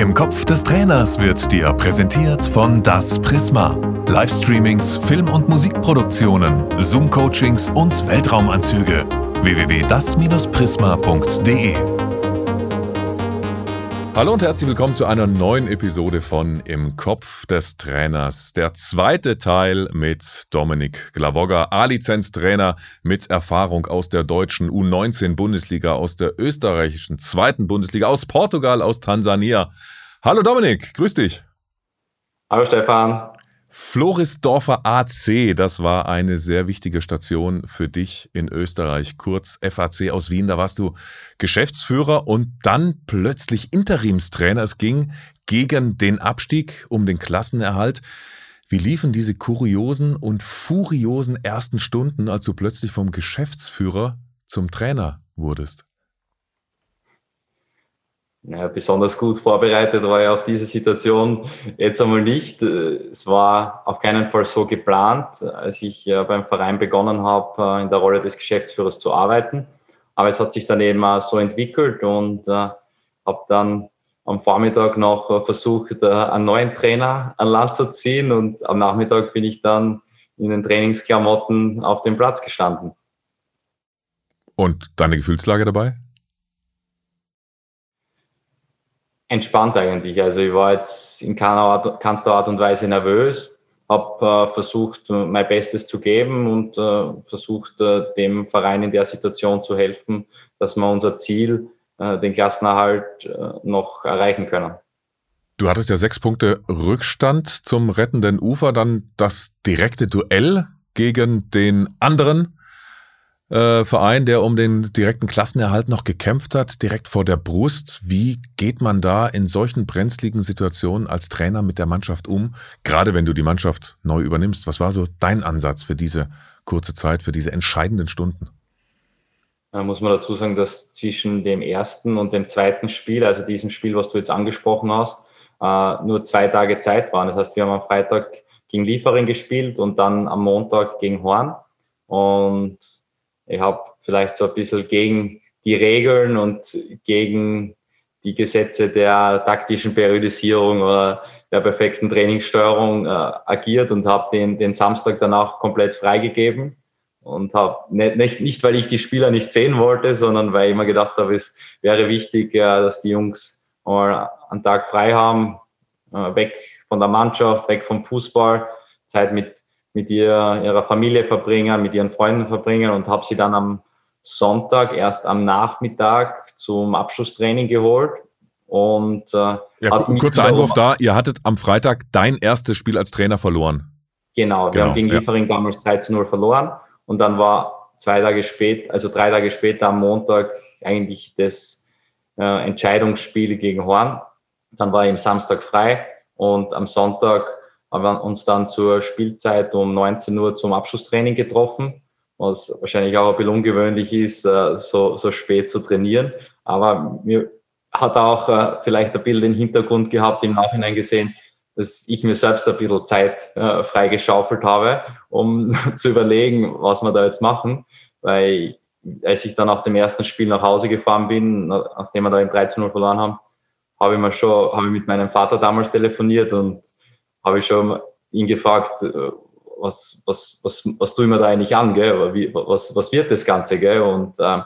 Im Kopf des Trainers wird dir präsentiert von Das Prisma. Livestreamings, Film- und Musikproduktionen, Zoom-Coachings und Weltraumanzüge. www.das-prisma.de Hallo und herzlich willkommen zu einer neuen Episode von Im Kopf des Trainers. Der zweite Teil mit Dominik Glavogga, A-Lizenz-Trainer mit Erfahrung aus der deutschen U19-Bundesliga, aus der österreichischen zweiten Bundesliga, aus Portugal, aus Tansania. Hallo Dominik, grüß dich. Hallo Stefan. Florisdorfer AC, das war eine sehr wichtige Station für dich in Österreich, kurz FAC aus Wien. Da warst du Geschäftsführer und dann plötzlich Interimstrainer. Es ging gegen den Abstieg um den Klassenerhalt. Wie liefen diese kuriosen und furiosen ersten Stunden, als du plötzlich vom Geschäftsführer zum Trainer wurdest? Ja, besonders gut vorbereitet war ich auf diese Situation jetzt einmal nicht. Es war auf keinen Fall so geplant, als ich beim Verein begonnen habe, in der Rolle des Geschäftsführers zu arbeiten. Aber es hat sich dann eben so entwickelt und äh, habe dann am Vormittag noch versucht, einen neuen Trainer an Land zu ziehen und am Nachmittag bin ich dann in den Trainingsklamotten auf dem Platz gestanden. Und deine Gefühlslage dabei? Entspannt eigentlich. Also ich war jetzt in keiner Art, keinster Art und Weise nervös, habe äh, versucht, mein Bestes zu geben und äh, versucht, äh, dem Verein in der Situation zu helfen, dass wir unser Ziel, äh, den Klassenerhalt, äh, noch erreichen können. Du hattest ja sechs Punkte Rückstand zum rettenden Ufer, dann das direkte Duell gegen den anderen äh, Verein, der um den direkten Klassenerhalt noch gekämpft hat, direkt vor der Brust. Wie geht man da in solchen brenzligen Situationen als Trainer mit der Mannschaft um, gerade wenn du die Mannschaft neu übernimmst? Was war so dein Ansatz für diese kurze Zeit, für diese entscheidenden Stunden? Da muss man dazu sagen, dass zwischen dem ersten und dem zweiten Spiel, also diesem Spiel, was du jetzt angesprochen hast, äh, nur zwei Tage Zeit waren. Das heißt, wir haben am Freitag gegen Liefering gespielt und dann am Montag gegen Horn. Und ich habe vielleicht so ein bisschen gegen die Regeln und gegen die Gesetze der taktischen Periodisierung oder der perfekten Trainingssteuerung äh, agiert und habe den, den Samstag danach komplett freigegeben. Und habe nicht, nicht, nicht, weil ich die Spieler nicht sehen wollte, sondern weil ich mir gedacht habe, es wäre wichtig, äh, dass die Jungs mal einen Tag frei haben, äh, weg von der Mannschaft, weg vom Fußball, Zeit mit mit ihr, ihrer Familie verbringen, mit ihren Freunden verbringen und habe sie dann am Sonntag erst am Nachmittag zum Abschlusstraining geholt. Und, äh, ja, kurzer Einwurf da, ihr hattet am Freitag dein erstes Spiel als Trainer verloren. Genau, wir genau, haben gegen ja. Liefering damals 3 zu 0 verloren und dann war zwei Tage später, also drei Tage später am Montag eigentlich das äh, Entscheidungsspiel gegen Horn. Dann war ich am Samstag frei und am Sonntag haben wir uns dann zur Spielzeit um 19 Uhr zum Abschlusstraining getroffen, was wahrscheinlich auch ein bisschen ungewöhnlich ist, äh, so, so spät zu trainieren. Aber mir hat auch äh, vielleicht ein bisschen den Hintergrund gehabt, im Nachhinein gesehen, dass ich mir selbst ein bisschen Zeit äh, freigeschaufelt habe, um zu überlegen, was wir da jetzt machen. Weil als ich dann nach dem ersten Spiel nach Hause gefahren bin, nachdem wir da in 13 0 verloren haben, habe ich mir schon, habe ich mit meinem Vater damals telefoniert und habe ich schon ihn gefragt, äh, was, was, was, was ich mir da eigentlich an, gell? Wie, was, was wird das Ganze? Gell? Und äh,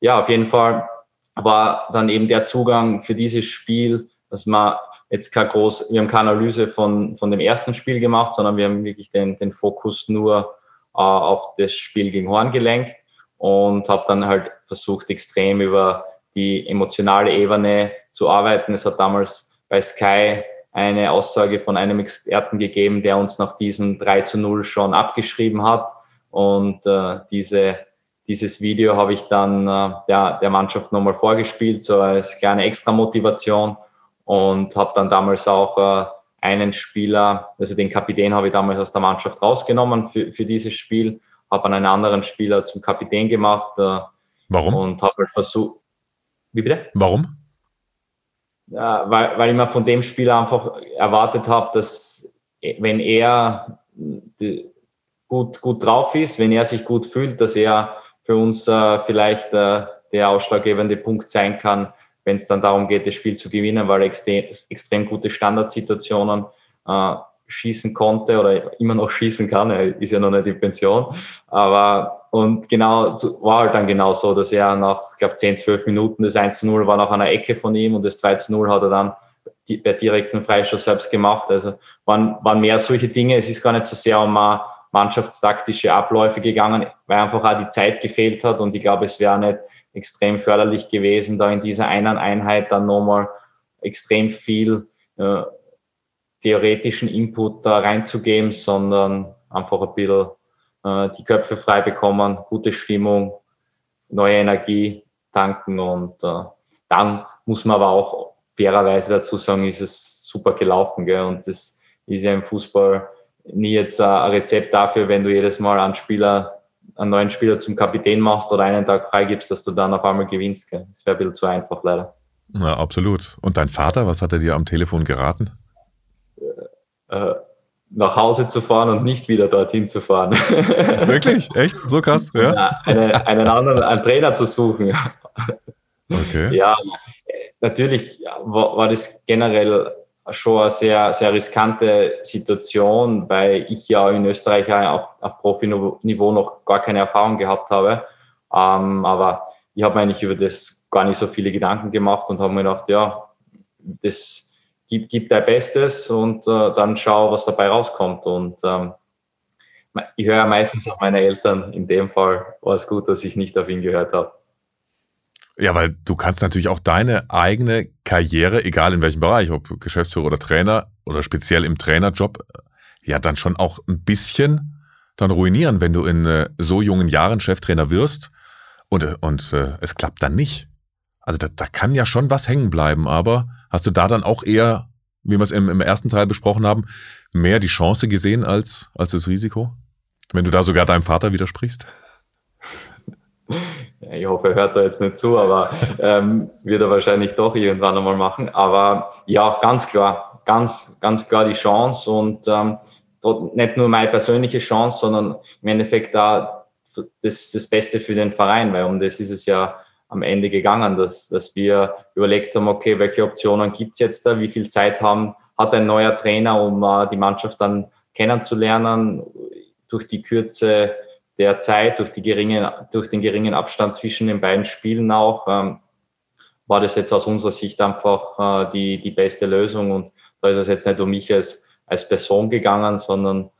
ja, auf jeden Fall war dann eben der Zugang für dieses Spiel, dass man jetzt kein groß, wir haben keine Analyse von, von dem ersten Spiel gemacht, sondern wir haben wirklich den, den Fokus nur äh, auf das Spiel gegen Horn gelenkt und habe dann halt versucht, extrem über die emotionale Ebene zu arbeiten. Es hat damals bei Sky eine Aussage von einem Experten gegeben, der uns nach diesem 3 zu 0 schon abgeschrieben hat. Und äh, diese, dieses Video habe ich dann äh, ja, der Mannschaft nochmal vorgespielt, so als kleine Extra-Motivation und habe dann damals auch äh, einen Spieler, also den Kapitän habe ich damals aus der Mannschaft rausgenommen für, für dieses Spiel, habe einen anderen Spieler zum Kapitän gemacht. Äh, Warum? Und habe halt versucht. Wie bitte? Warum? Ja, weil, weil ich mir von dem Spieler einfach erwartet habe, dass wenn er gut, gut drauf ist, wenn er sich gut fühlt, dass er für uns äh, vielleicht äh, der ausschlaggebende Punkt sein kann, wenn es dann darum geht, das Spiel zu gewinnen, weil extrem, extrem gute Standardsituationen äh, schießen konnte oder immer noch schießen kann. Er ist ja noch nicht in Pension. Aber und genau war halt dann genau so, dass er nach, ich glaube, 10, 12 Minuten das 1 zu 0 war nach einer Ecke von ihm und das 2 zu 0 hat er dann per direkten Freistoß selbst gemacht. Also waren, waren mehr solche Dinge. Es ist gar nicht so sehr um uh, mannschaftstaktische Abläufe gegangen, weil einfach auch die Zeit gefehlt hat und ich glaube, es wäre nicht extrem förderlich gewesen, da in dieser einen Einheit dann nochmal extrem viel äh, theoretischen Input da reinzugeben, sondern einfach ein bisschen äh, die Köpfe frei bekommen, gute Stimmung, neue Energie tanken und äh, dann muss man aber auch fairerweise dazu sagen, ist es super gelaufen. Gell? Und das ist ja im Fußball nie jetzt ein Rezept dafür, wenn du jedes Mal einen Spieler, einen neuen Spieler zum Kapitän machst oder einen Tag freigibst, dass du dann auf einmal gewinnst. Gell? Das wäre ein bisschen zu einfach, leider. Ja, absolut. Und dein Vater, was hat er dir am Telefon geraten? Äh, nach Hause zu fahren und nicht wieder dorthin zu fahren. Wirklich? Echt? So krass? Ja. ja eine, einen anderen einen Trainer zu suchen. Okay. Ja, natürlich war, war das generell schon eine sehr, sehr riskante Situation, weil ich ja in Österreich auch auf Profiniveau noch gar keine Erfahrung gehabt habe. Ähm, aber ich habe mir eigentlich über das gar nicht so viele Gedanken gemacht und habe mir gedacht, ja, das gib, gib dein Bestes und äh, dann schau, was dabei rauskommt. Und ähm, ich höre meistens auf meine Eltern. In dem Fall war es gut, dass ich nicht auf ihn gehört habe. Ja, weil du kannst natürlich auch deine eigene Karriere, egal in welchem Bereich, ob Geschäftsführer oder Trainer oder speziell im Trainerjob, ja dann schon auch ein bisschen dann ruinieren, wenn du in äh, so jungen Jahren Cheftrainer wirst und, und äh, es klappt dann nicht. Also da, da kann ja schon was hängen bleiben, aber hast du da dann auch eher, wie wir es im, im ersten Teil besprochen haben, mehr die Chance gesehen als, als das Risiko? Wenn du da sogar deinem Vater widersprichst? Ich hoffe, er hört da jetzt nicht zu, aber ähm, wird er wahrscheinlich doch irgendwann einmal machen. Aber ja, ganz klar, ganz, ganz klar die Chance und ähm, nicht nur meine persönliche Chance, sondern im Endeffekt da das, das Beste für den Verein, weil um das ist es ja am Ende gegangen, dass, dass wir überlegt haben, okay, welche Optionen gibt's jetzt da, wie viel Zeit haben, hat ein neuer Trainer, um uh, die Mannschaft dann kennenzulernen, durch die Kürze der Zeit, durch, die geringen, durch den geringen Abstand zwischen den beiden Spielen auch, ähm, war das jetzt aus unserer Sicht einfach äh, die, die beste Lösung. Und da ist es jetzt nicht um mich als, als Person gegangen, sondern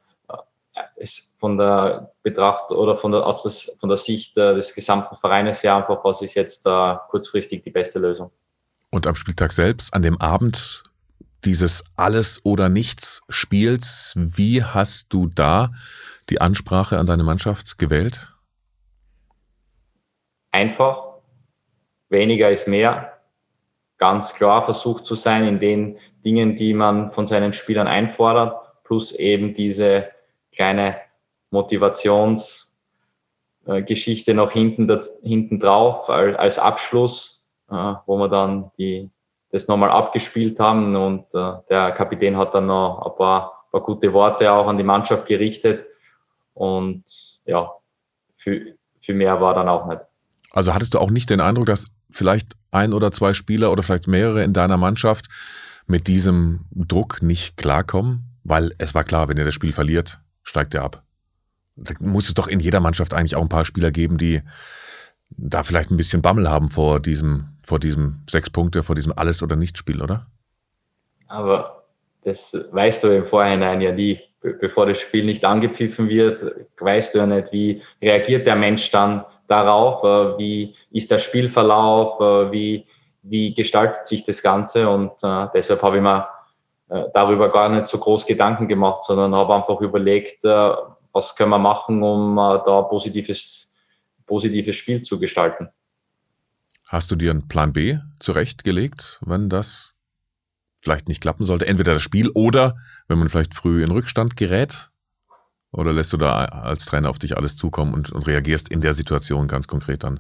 ist von der Betracht oder von der, aus das, von der Sicht äh, des gesamten Vereines her einfach, was ist jetzt äh, kurzfristig die beste Lösung. Und am Spieltag selbst, an dem Abend dieses Alles oder Nichts Spiels, wie hast du da die Ansprache an deine Mannschaft gewählt? Einfach, weniger ist mehr. Ganz klar versucht zu sein in den Dingen, die man von seinen Spielern einfordert, plus eben diese kleine Motivationsgeschichte noch hinten, hinten drauf als Abschluss, äh, wo wir dann die, das nochmal abgespielt haben und äh, der Kapitän hat dann noch ein paar, paar gute Worte auch an die Mannschaft gerichtet und ja, für, für mehr war dann auch nicht. Also hattest du auch nicht den Eindruck, dass vielleicht ein oder zwei Spieler oder vielleicht mehrere in deiner Mannschaft mit diesem Druck nicht klarkommen? Weil es war klar, wenn ihr das Spiel verliert, steigt er ab. Da muss es doch in jeder Mannschaft eigentlich auch ein paar Spieler geben, die da vielleicht ein bisschen Bammel haben vor diesem, vor diesem sechs Punkte, vor diesem Alles- oder Nichts-Spiel, oder? Aber das weißt du im Vorhinein ja nie. Bevor das Spiel nicht angepfiffen wird, weißt du ja nicht, wie reagiert der Mensch dann darauf, äh, wie ist der Spielverlauf, äh, wie, wie gestaltet sich das Ganze. Und äh, deshalb habe ich mir darüber gar nicht so groß Gedanken gemacht, sondern habe einfach überlegt, äh, was können wir machen, um äh, da positives, positives Spiel zu gestalten. Hast du dir einen Plan B zurechtgelegt, wenn das vielleicht nicht klappen sollte? Entweder das Spiel oder wenn man vielleicht früh in Rückstand gerät? Oder lässt du da als Trainer auf dich alles zukommen und, und reagierst in der Situation ganz konkret dann?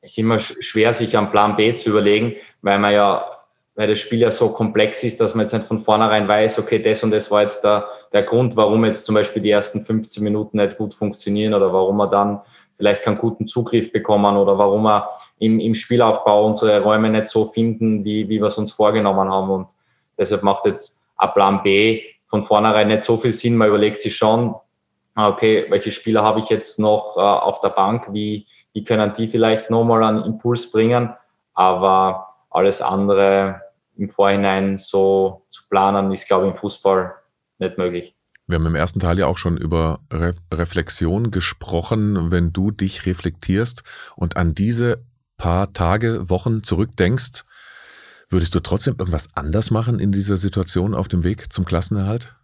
Es ist immer schwer, sich einen Plan B zu überlegen, weil man ja weil das Spiel ja so komplex ist, dass man jetzt nicht von vornherein weiß, okay, das und das war jetzt der, der Grund, warum jetzt zum Beispiel die ersten 15 Minuten nicht gut funktionieren oder warum man dann vielleicht keinen guten Zugriff bekommen oder warum wir im, im Spielaufbau unsere Räume nicht so finden, wie, wie wir es uns vorgenommen haben. Und deshalb macht jetzt ein Plan B von vornherein nicht so viel Sinn. Man überlegt sich schon, ah, okay, welche Spieler habe ich jetzt noch äh, auf der Bank? Wie, wie können die vielleicht nochmal einen Impuls bringen? Aber alles andere im Vorhinein so zu planen, ist, glaube ich, im Fußball nicht möglich. Wir haben im ersten Teil ja auch schon über Re Reflexion gesprochen. Wenn du dich reflektierst und an diese paar Tage, Wochen zurückdenkst, würdest du trotzdem irgendwas anders machen in dieser Situation auf dem Weg zum Klassenerhalt?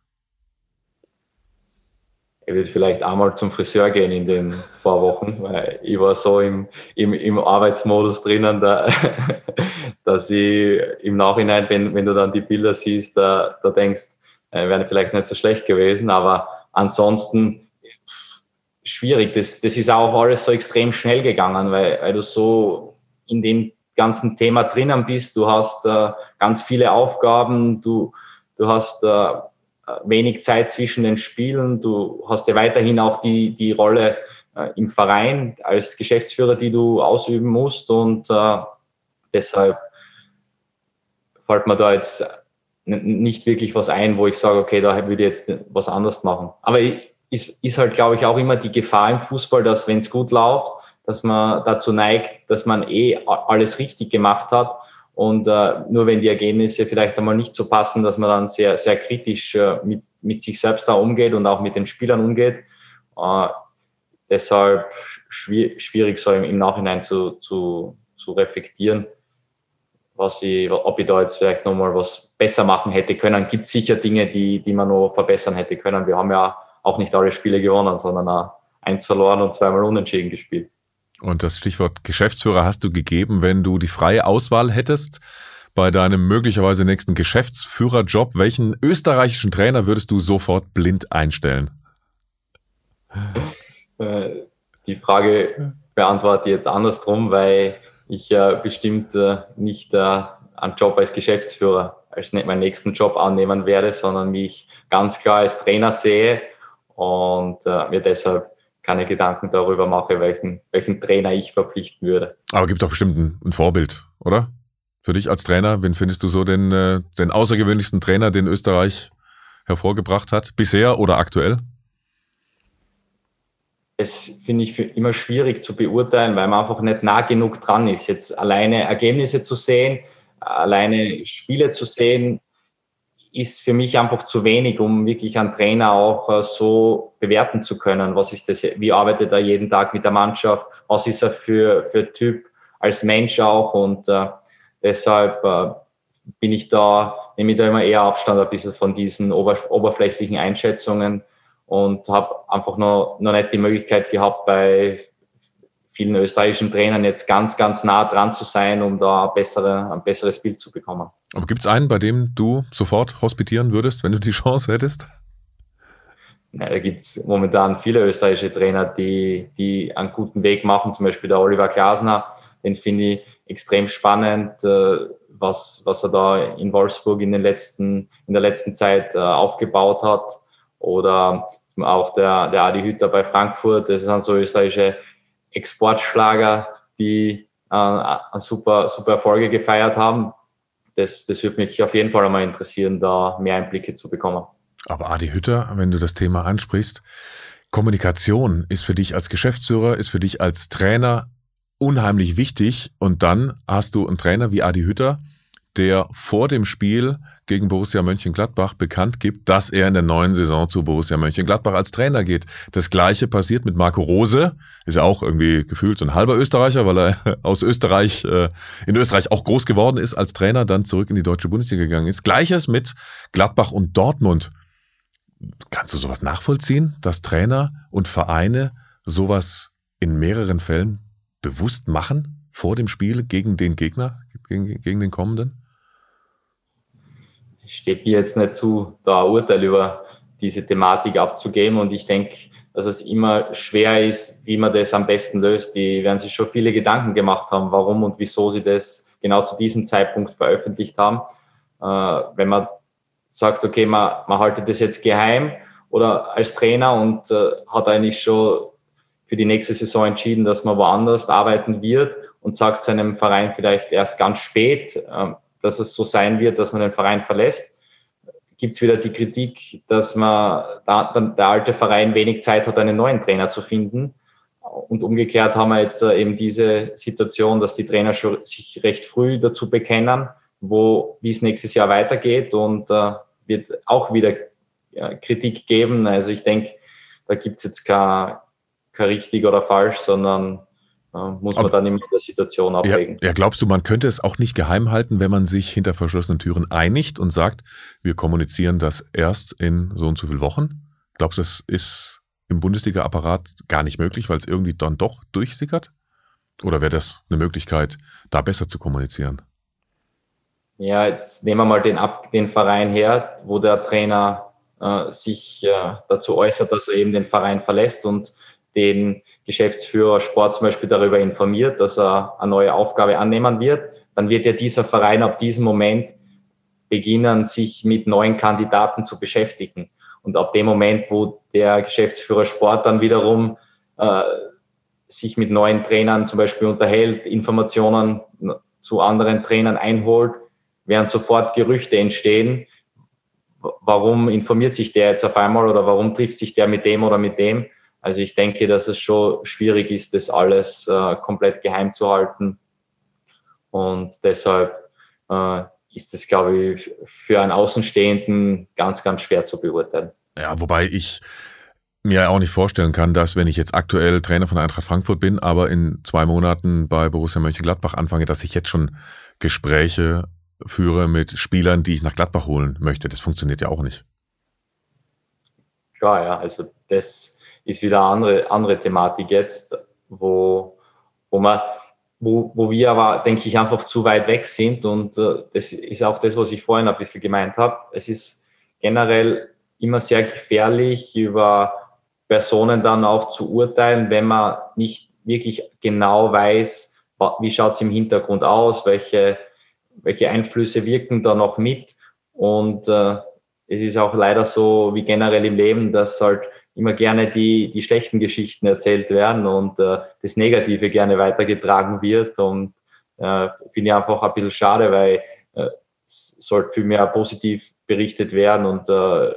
Ich würde vielleicht einmal zum Friseur gehen in den paar Wochen, weil ich war so im, im, im Arbeitsmodus drinnen, da, dass ich im Nachhinein, wenn, wenn du dann die Bilder siehst, da, da denkst, äh, wäre vielleicht nicht so schlecht gewesen, aber ansonsten schwierig. Das, das ist auch alles so extrem schnell gegangen, weil, weil du so in dem ganzen Thema drinnen bist. Du hast äh, ganz viele Aufgaben, du, du hast äh, wenig Zeit zwischen den Spielen, du hast ja weiterhin auch die, die Rolle äh, im Verein als Geschäftsführer, die du ausüben musst und äh, deshalb fällt mir da jetzt nicht wirklich was ein, wo ich sage, okay, da würde ich jetzt was anders machen. Aber ist, ist halt, glaube ich, auch immer die Gefahr im Fußball, dass wenn es gut läuft, dass man dazu neigt, dass man eh alles richtig gemacht hat. Und äh, nur wenn die Ergebnisse vielleicht einmal nicht so passen, dass man dann sehr, sehr kritisch äh, mit, mit sich selbst da umgeht und auch mit den Spielern umgeht. Äh, deshalb schwierig so im, im Nachhinein zu, zu, zu reflektieren was ich, ob ich da jetzt vielleicht nochmal was besser machen hätte können. Gibt sicher Dinge, die, die man noch verbessern hätte können. Wir haben ja auch nicht alle Spiele gewonnen, sondern auch eins verloren und zweimal unentschieden gespielt. Und das Stichwort Geschäftsführer hast du gegeben, wenn du die freie Auswahl hättest bei deinem möglicherweise nächsten Geschäftsführerjob. Welchen österreichischen Trainer würdest du sofort blind einstellen? Äh, die Frage beantworte ich jetzt andersrum, weil ich äh, bestimmt äh, nicht äh, einen Job als Geschäftsführer als meinen nächsten Job annehmen werde, sondern mich ganz klar als Trainer sehe und mir deshalb keine Gedanken darüber mache, welchen, welchen Trainer ich verpflichten würde. Aber gibt doch bestimmt ein, ein Vorbild, oder? Für dich als Trainer, wen findest du so den, äh, den außergewöhnlichsten Trainer, den Österreich hervorgebracht hat, bisher oder aktuell? das finde ich immer schwierig zu beurteilen, weil man einfach nicht nah genug dran ist. Jetzt alleine Ergebnisse zu sehen, alleine Spiele zu sehen, ist für mich einfach zu wenig, um wirklich einen Trainer auch äh, so bewerten zu können. Was ist das? Wie arbeitet er jeden Tag mit der Mannschaft? Was ist er für, für Typ als Mensch auch? Und äh, deshalb äh, bin ich da, nehme ich da immer eher Abstand ein bisschen von diesen oberflächlichen Einschätzungen und habe einfach noch, noch nicht die Möglichkeit gehabt, bei vielen österreichischen Trainern jetzt ganz, ganz nah dran zu sein, um da ein, bessere, ein besseres Bild zu bekommen. Aber gibt es einen, bei dem du sofort hospitieren würdest, wenn du die Chance hättest? Ja, da gibt es momentan viele österreichische Trainer, die, die einen guten Weg machen, zum Beispiel der Oliver Glasner, den finde ich extrem spannend, äh, was, was er da in Wolfsburg in, den letzten, in der letzten Zeit äh, aufgebaut hat. Oder auch der, der Adi Hütter bei Frankfurt, das sind so österreichische Exportschlager, die äh, super, super Erfolge gefeiert haben. Das, das würde mich auf jeden Fall einmal interessieren, da mehr Einblicke zu bekommen. Aber Adi Hütter, wenn du das Thema ansprichst, Kommunikation ist für dich als Geschäftsführer, ist für dich als Trainer unheimlich wichtig. Und dann hast du einen Trainer wie Adi Hütter, der vor dem Spiel gegen Borussia Mönchengladbach bekannt gibt, dass er in der neuen Saison zu Borussia Mönchengladbach als Trainer geht. Das gleiche passiert mit Marco Rose, ist ja auch irgendwie gefühlt so ein halber Österreicher, weil er aus Österreich, äh, in Österreich auch groß geworden ist als Trainer, dann zurück in die deutsche Bundesliga gegangen ist. Gleiches mit Gladbach und Dortmund. Kannst du sowas nachvollziehen, dass Trainer und Vereine sowas in mehreren Fällen bewusst machen vor dem Spiel gegen den Gegner, gegen, gegen den kommenden? Steht mir jetzt nicht zu, da ein Urteil über diese Thematik abzugeben. Und ich denke, dass es immer schwer ist, wie man das am besten löst. Die werden sich schon viele Gedanken gemacht haben, warum und wieso sie das genau zu diesem Zeitpunkt veröffentlicht haben. Äh, wenn man sagt, okay, man, man haltet das jetzt geheim oder als Trainer und äh, hat eigentlich schon für die nächste Saison entschieden, dass man woanders arbeiten wird und sagt seinem Verein vielleicht erst ganz spät, äh, dass es so sein wird, dass man den Verein verlässt, gibt es wieder die Kritik, dass man da, der alte Verein wenig Zeit hat, einen neuen Trainer zu finden. Und umgekehrt haben wir jetzt äh, eben diese Situation, dass die Trainer schon sich recht früh dazu bekennen, wo, wie es nächstes Jahr weitergeht und äh, wird auch wieder ja, Kritik geben. Also ich denke, da gibt es jetzt kein, kein richtig oder falsch, sondern äh, muss man Aber, dann immer in der Situation abwägen. Ja, ja, glaubst du, man könnte es auch nicht geheim halten, wenn man sich hinter verschlossenen Türen einigt und sagt, wir kommunizieren das erst in so und so vielen Wochen? Glaubst du, es ist im Bundesliga-Apparat gar nicht möglich, weil es irgendwie dann doch durchsickert? Oder wäre das eine Möglichkeit, da besser zu kommunizieren? Ja, jetzt nehmen wir mal den, Ab den Verein her, wo der Trainer äh, sich äh, dazu äußert, dass er eben den Verein verlässt und den Geschäftsführer Sport zum Beispiel darüber informiert, dass er eine neue Aufgabe annehmen wird, dann wird ja dieser Verein ab diesem Moment beginnen, sich mit neuen Kandidaten zu beschäftigen. Und ab dem Moment, wo der Geschäftsführer Sport dann wiederum äh, sich mit neuen Trainern zum Beispiel unterhält, Informationen zu anderen Trainern einholt, werden sofort Gerüchte entstehen. Warum informiert sich der jetzt auf einmal oder warum trifft sich der mit dem oder mit dem? Also ich denke, dass es schon schwierig ist, das alles äh, komplett geheim zu halten. Und deshalb äh, ist es, glaube ich, für einen Außenstehenden ganz, ganz schwer zu beurteilen. Ja, wobei ich mir auch nicht vorstellen kann, dass wenn ich jetzt aktuell Trainer von Eintracht Frankfurt bin, aber in zwei Monaten bei Borussia Mönchengladbach anfange, dass ich jetzt schon Gespräche führe mit Spielern, die ich nach Gladbach holen möchte. Das funktioniert ja auch nicht. Klar, ja, also das ist wieder eine andere, andere Thematik jetzt, wo, wo man, wo, wo wir aber, denke ich, einfach zu weit weg sind. Und äh, das ist auch das, was ich vorhin ein bisschen gemeint habe. Es ist generell immer sehr gefährlich, über Personen dann auch zu urteilen, wenn man nicht wirklich genau weiß, wie schaut es im Hintergrund aus, welche, welche Einflüsse wirken da noch mit. Und äh, es ist auch leider so, wie generell im Leben, dass halt immer gerne die, die schlechten Geschichten erzählt werden und äh, das Negative gerne weitergetragen wird. Und äh, finde ich einfach ein bisschen schade, weil äh, es sollte viel mehr positiv berichtet werden und äh,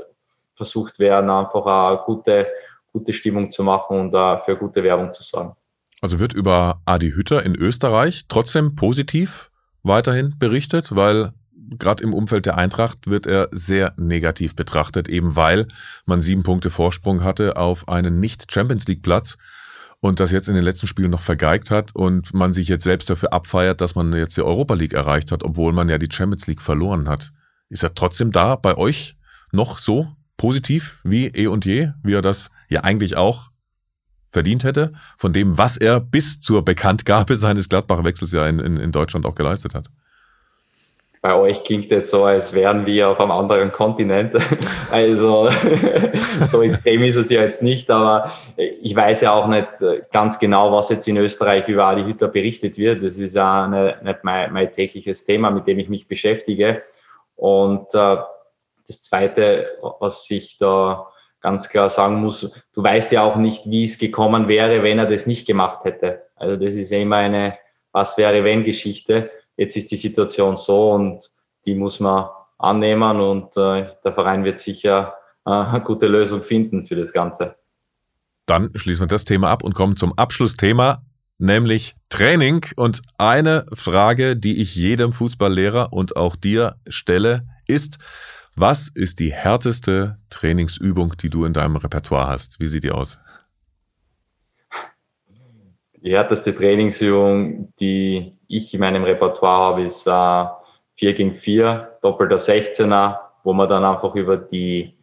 versucht werden, einfach eine gute, gute Stimmung zu machen und uh, für gute Werbung zu sorgen. Also wird über Adi Hütter in Österreich trotzdem positiv weiterhin berichtet, weil gerade im Umfeld der Eintracht wird er sehr negativ betrachtet, eben weil man sieben Punkte Vorsprung hatte auf einen Nicht-Champions League-Platz und das jetzt in den letzten Spielen noch vergeigt hat und man sich jetzt selbst dafür abfeiert, dass man jetzt die Europa League erreicht hat, obwohl man ja die Champions League verloren hat. Ist er trotzdem da bei euch noch so positiv wie eh und je, wie er das ja eigentlich auch verdient hätte, von dem, was er bis zur Bekanntgabe seines Gladbach-Wechsels ja in, in, in Deutschland auch geleistet hat? Bei euch klingt jetzt so, als wären wir auf einem anderen Kontinent. Also so extrem ist es ja jetzt nicht, aber ich weiß ja auch nicht ganz genau, was jetzt in Österreich über Adi Hütter berichtet wird. Das ist ja eine, nicht mein, mein, tägliches Thema, mit dem ich mich beschäftige. Und äh, das Zweite, was ich da ganz klar sagen muss, du weißt ja auch nicht, wie es gekommen wäre, wenn er das nicht gemacht hätte. Also das ist ja immer eine Was wäre wenn Geschichte jetzt ist die Situation so und die muss man annehmen und äh, der Verein wird sicher äh, eine gute Lösung finden für das Ganze. Dann schließen wir das Thema ab und kommen zum Abschlussthema, nämlich Training. Und eine Frage, die ich jedem Fußballlehrer und auch dir stelle, ist, was ist die härteste Trainingsübung, die du in deinem Repertoire hast? Wie sieht die aus? Die härteste Trainingsübung, die ich in meinem Repertoire habe, ist äh, 4 gegen 4, doppelter 16er, wo man dann einfach über die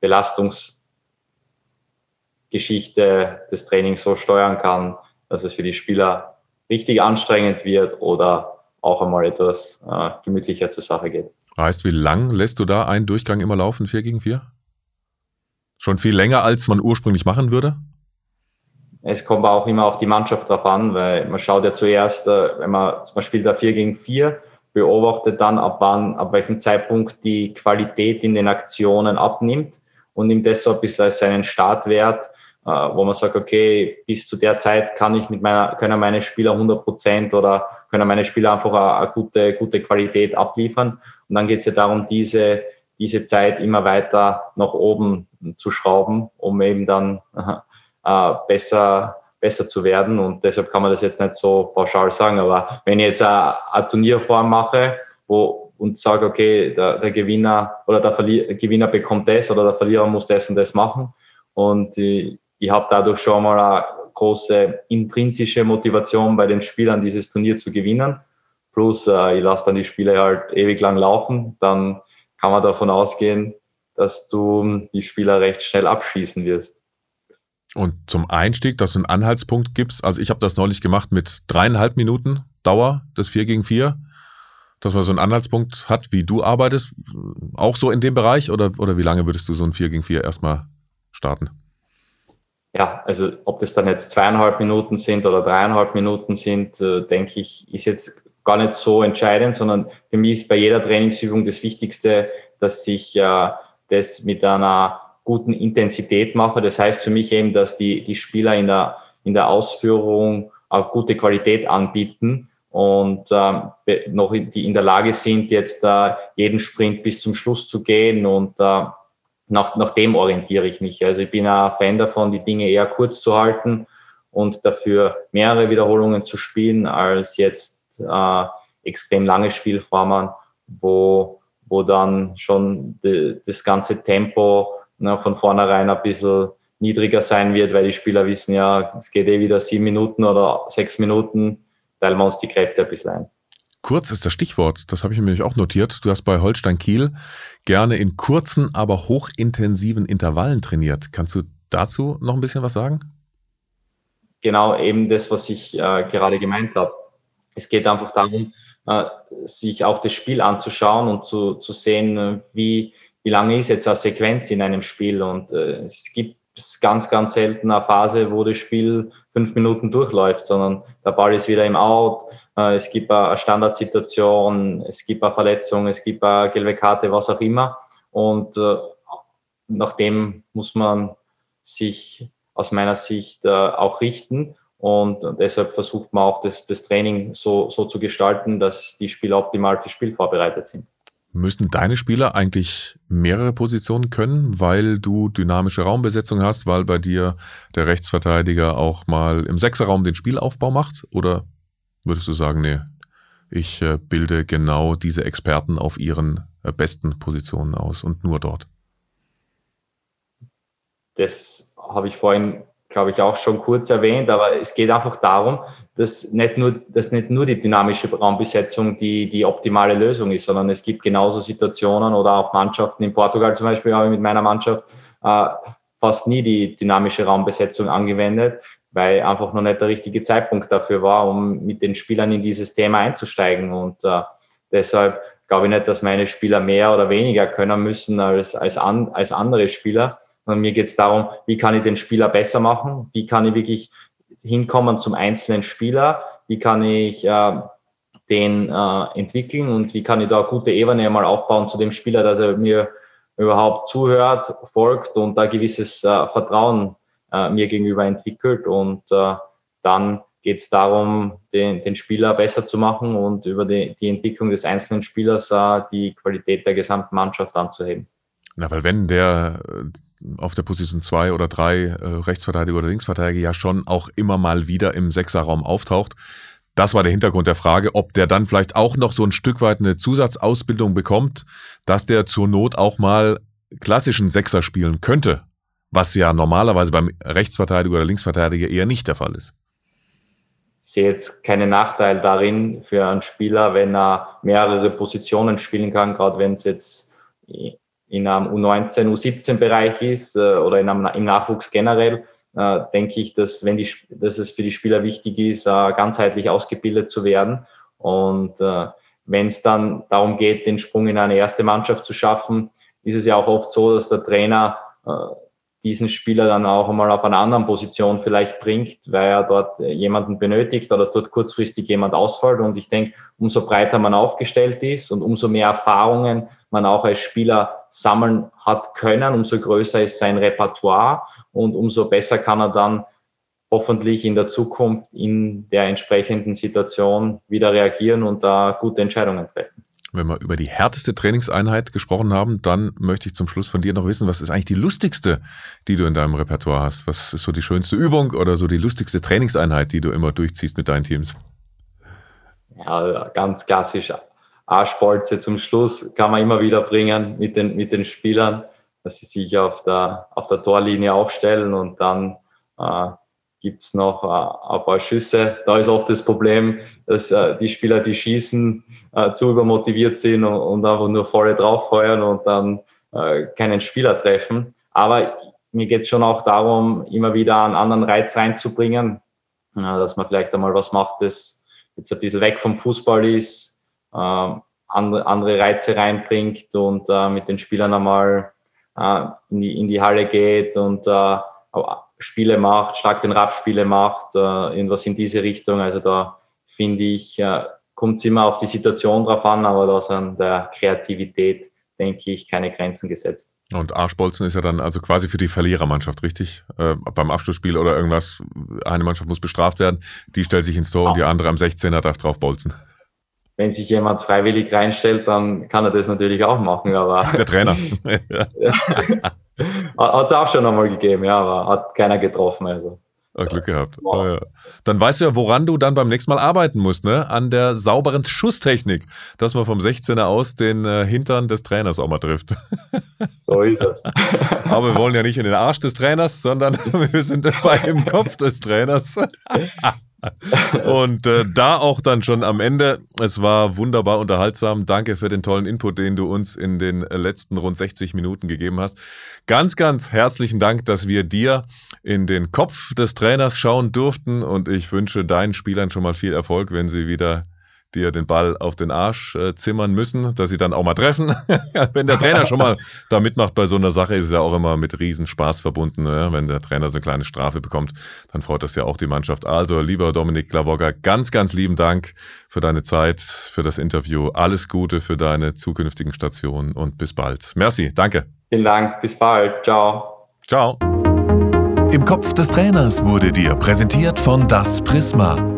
Belastungsgeschichte des Trainings so steuern kann, dass es für die Spieler richtig anstrengend wird oder auch einmal etwas äh, gemütlicher zur Sache geht. Heißt, wie lang lässt du da einen Durchgang immer laufen, 4 gegen 4? Schon viel länger, als man ursprünglich machen würde? Es kommt auch immer auf die Mannschaft drauf an, weil man schaut ja zuerst, äh, wenn man, man spielt da 4 gegen 4, beobachtet dann, ab wann, ab welchem Zeitpunkt die Qualität in den Aktionen abnimmt und nimmt das so ein bisschen als seinen Startwert, äh, wo man sagt, okay, bis zu der Zeit kann ich mit meiner, können meine Spieler 100 Prozent oder können meine Spieler einfach eine, eine, gute, gute Qualität abliefern. Und dann geht es ja darum, diese, diese Zeit immer weiter nach oben zu schrauben, um eben dann äh, besser, besser zu werden. Und deshalb kann man das jetzt nicht so pauschal sagen. Aber wenn ich jetzt eine, Turnierform mache, wo, und sage, okay, der, der Gewinner oder der Verli Gewinner bekommt das oder der Verlierer muss das und das machen. Und ich, ich habe dadurch schon mal eine große intrinsische Motivation bei den Spielern, dieses Turnier zu gewinnen. Plus, äh, ich lasse dann die Spiele halt ewig lang laufen. Dann kann man davon ausgehen, dass du die Spieler recht schnell abschießen wirst. Und zum Einstieg, dass du einen Anhaltspunkt gibst, also ich habe das neulich gemacht mit dreieinhalb Minuten Dauer des 4 gegen 4 dass man so einen Anhaltspunkt hat, wie du arbeitest, auch so in dem Bereich? Oder, oder wie lange würdest du so ein 4 gegen 4 erstmal starten? Ja, also ob das dann jetzt zweieinhalb Minuten sind oder dreieinhalb Minuten sind, äh, denke ich, ist jetzt gar nicht so entscheidend, sondern für mich ist bei jeder Trainingsübung das Wichtigste, dass ich äh, das mit einer guten Intensität mache. Das heißt für mich eben, dass die, die Spieler in der, in der Ausführung auch gute Qualität anbieten und ähm, noch in, die in der Lage sind, jetzt äh, jeden Sprint bis zum Schluss zu gehen und äh, nach, nach dem orientiere ich mich. Also ich bin ein Fan davon, die Dinge eher kurz zu halten und dafür mehrere Wiederholungen zu spielen, als jetzt äh, extrem lange Spielformen, wo, wo dann schon die, das ganze Tempo ne, von vornherein ein bisschen niedriger sein wird, weil die Spieler wissen ja, es geht eh wieder sieben Minuten oder sechs Minuten teilen wir uns die Kräfte ein bisschen ein. Kurz ist das Stichwort, das habe ich mir nämlich auch notiert. Du hast bei Holstein Kiel gerne in kurzen, aber hochintensiven Intervallen trainiert. Kannst du dazu noch ein bisschen was sagen? Genau, eben das, was ich äh, gerade gemeint habe. Es geht einfach darum, äh, sich auch das Spiel anzuschauen und zu, zu sehen, äh, wie, wie lange ist jetzt eine Sequenz in einem Spiel. Und äh, es gibt ganz, ganz selten eine Phase, wo das Spiel fünf Minuten durchläuft, sondern der Ball ist wieder im Out, äh, es gibt eine Standardsituation, es gibt eine Verletzung, es gibt eine gelbe Karte, was auch immer. Und äh, nach dem muss man sich aus meiner Sicht äh, auch richten. Und deshalb versucht man auch das, das Training so, so zu gestalten, dass die Spieler optimal fürs Spiel vorbereitet sind. Müssen deine Spieler eigentlich mehrere Positionen können, weil du dynamische Raumbesetzung hast, weil bei dir der Rechtsverteidiger auch mal im Sechserraum den Spielaufbau macht? Oder würdest du sagen, nee, ich äh, bilde genau diese Experten auf ihren äh, besten Positionen aus und nur dort? Das habe ich vorhin glaube ich, auch schon kurz erwähnt, aber es geht einfach darum, dass nicht nur, dass nicht nur die dynamische Raumbesetzung die, die optimale Lösung ist, sondern es gibt genauso Situationen oder auch Mannschaften. In Portugal zum Beispiel habe ich mit meiner Mannschaft äh, fast nie die dynamische Raumbesetzung angewendet, weil einfach noch nicht der richtige Zeitpunkt dafür war, um mit den Spielern in dieses Thema einzusteigen. Und äh, deshalb glaube ich nicht, dass meine Spieler mehr oder weniger können müssen als, als, an, als andere Spieler, sondern mir geht es darum, wie kann ich den Spieler besser machen, wie kann ich wirklich hinkommen zum einzelnen Spieler, wie kann ich äh, den äh, entwickeln? Und wie kann ich da eine gute Ebene mal aufbauen zu dem Spieler, dass er mir überhaupt zuhört, folgt und da gewisses äh, Vertrauen äh, mir gegenüber entwickelt? Und äh, dann geht es darum, den, den Spieler besser zu machen und über die, die Entwicklung des einzelnen Spielers äh, die Qualität der gesamten Mannschaft anzuheben. Na, weil wenn der auf der Position zwei oder drei äh, Rechtsverteidiger oder Linksverteidiger ja schon auch immer mal wieder im Sechserraum auftaucht. Das war der Hintergrund der Frage, ob der dann vielleicht auch noch so ein Stück weit eine Zusatzausbildung bekommt, dass der zur Not auch mal klassischen Sechser spielen könnte, was ja normalerweise beim Rechtsverteidiger oder Linksverteidiger eher nicht der Fall ist. Ich sehe jetzt keinen Nachteil darin für einen Spieler, wenn er mehrere Positionen spielen kann, gerade wenn es jetzt in einem U19, U17-Bereich ist äh, oder in einem, im Nachwuchs generell, äh, denke ich, dass, wenn die, dass es für die Spieler wichtig ist, äh, ganzheitlich ausgebildet zu werden. Und wenn es dann darum geht, den Sprung in eine erste Mannschaft zu schaffen, ist es ja auch oft so, dass der Trainer diesen Spieler dann auch einmal auf einer anderen Position vielleicht bringt, weil er dort jemanden benötigt oder dort kurzfristig jemand ausfällt. Und ich denke, umso breiter man aufgestellt ist und umso mehr Erfahrungen man auch als Spieler sammeln hat können, umso größer ist sein Repertoire und umso besser kann er dann hoffentlich in der Zukunft in der entsprechenden Situation wieder reagieren und da gute Entscheidungen treffen. Wenn wir über die härteste Trainingseinheit gesprochen haben, dann möchte ich zum Schluss von dir noch wissen, was ist eigentlich die lustigste, die du in deinem Repertoire hast? Was ist so die schönste Übung oder so die lustigste Trainingseinheit, die du immer durchziehst mit deinen Teams? Ja, ganz klassisch Arschbolze zum Schluss kann man immer wieder bringen mit den, mit den Spielern, dass sie sich auf der, auf der Torlinie aufstellen und dann äh, gibt es noch äh, ein paar Schüsse. Da ist oft das Problem, dass äh, die Spieler, die schießen, äh, zu übermotiviert sind und, und einfach nur volle drauffeuern und dann äh, keinen Spieler treffen. Aber mir geht es schon auch darum, immer wieder einen anderen Reiz reinzubringen, dass man vielleicht einmal was macht, das jetzt ein bisschen weg vom Fußball ist, andere, andere Reize reinbringt und äh, mit den Spielern einmal äh, in, die, in die Halle geht und Spiele macht, stark den Rap-Spiele macht, äh, irgendwas in diese Richtung. Also da finde ich, äh, kommt es immer auf die Situation drauf an, aber da sind der Kreativität, denke ich, keine Grenzen gesetzt. Und Arschbolzen ist ja dann also quasi für die Verlierermannschaft, richtig? Äh, beim Abschlussspiel oder irgendwas, eine Mannschaft muss bestraft werden, die stellt sich ins Tor ja. und die andere am 16er darf drauf bolzen. Wenn sich jemand freiwillig reinstellt, dann kann er das natürlich auch machen, aber. Der Trainer. Hat es auch schon einmal gegeben, ja, aber hat keiner getroffen. Also. Oh, Glück gehabt. Oh, ja. Dann weißt du ja, woran du dann beim nächsten Mal arbeiten musst, ne? An der sauberen Schusstechnik, dass man vom 16er aus den äh, Hintern des Trainers auch mal trifft. So ist es. Aber wir wollen ja nicht in den Arsch des Trainers, sondern wir sind bei im Kopf des Trainers. Und äh, da auch dann schon am Ende. Es war wunderbar unterhaltsam. Danke für den tollen Input, den du uns in den letzten rund 60 Minuten gegeben hast. Ganz, ganz herzlichen Dank, dass wir dir in den Kopf des Trainers schauen durften. Und ich wünsche deinen Spielern schon mal viel Erfolg, wenn sie wieder dir den Ball auf den Arsch äh, zimmern müssen, dass sie dann auch mal treffen. Wenn der Trainer schon mal da mitmacht bei so einer Sache, ist es ja auch immer mit Riesenspaß verbunden. Ja? Wenn der Trainer so eine kleine Strafe bekommt, dann freut das ja auch die Mannschaft. Also, lieber Dominik Klavogger, ganz, ganz lieben Dank für deine Zeit, für das Interview. Alles Gute für deine zukünftigen Stationen und bis bald. Merci, danke. Vielen Dank, bis bald. Ciao. Ciao. Im Kopf des Trainers wurde dir präsentiert von Das Prisma.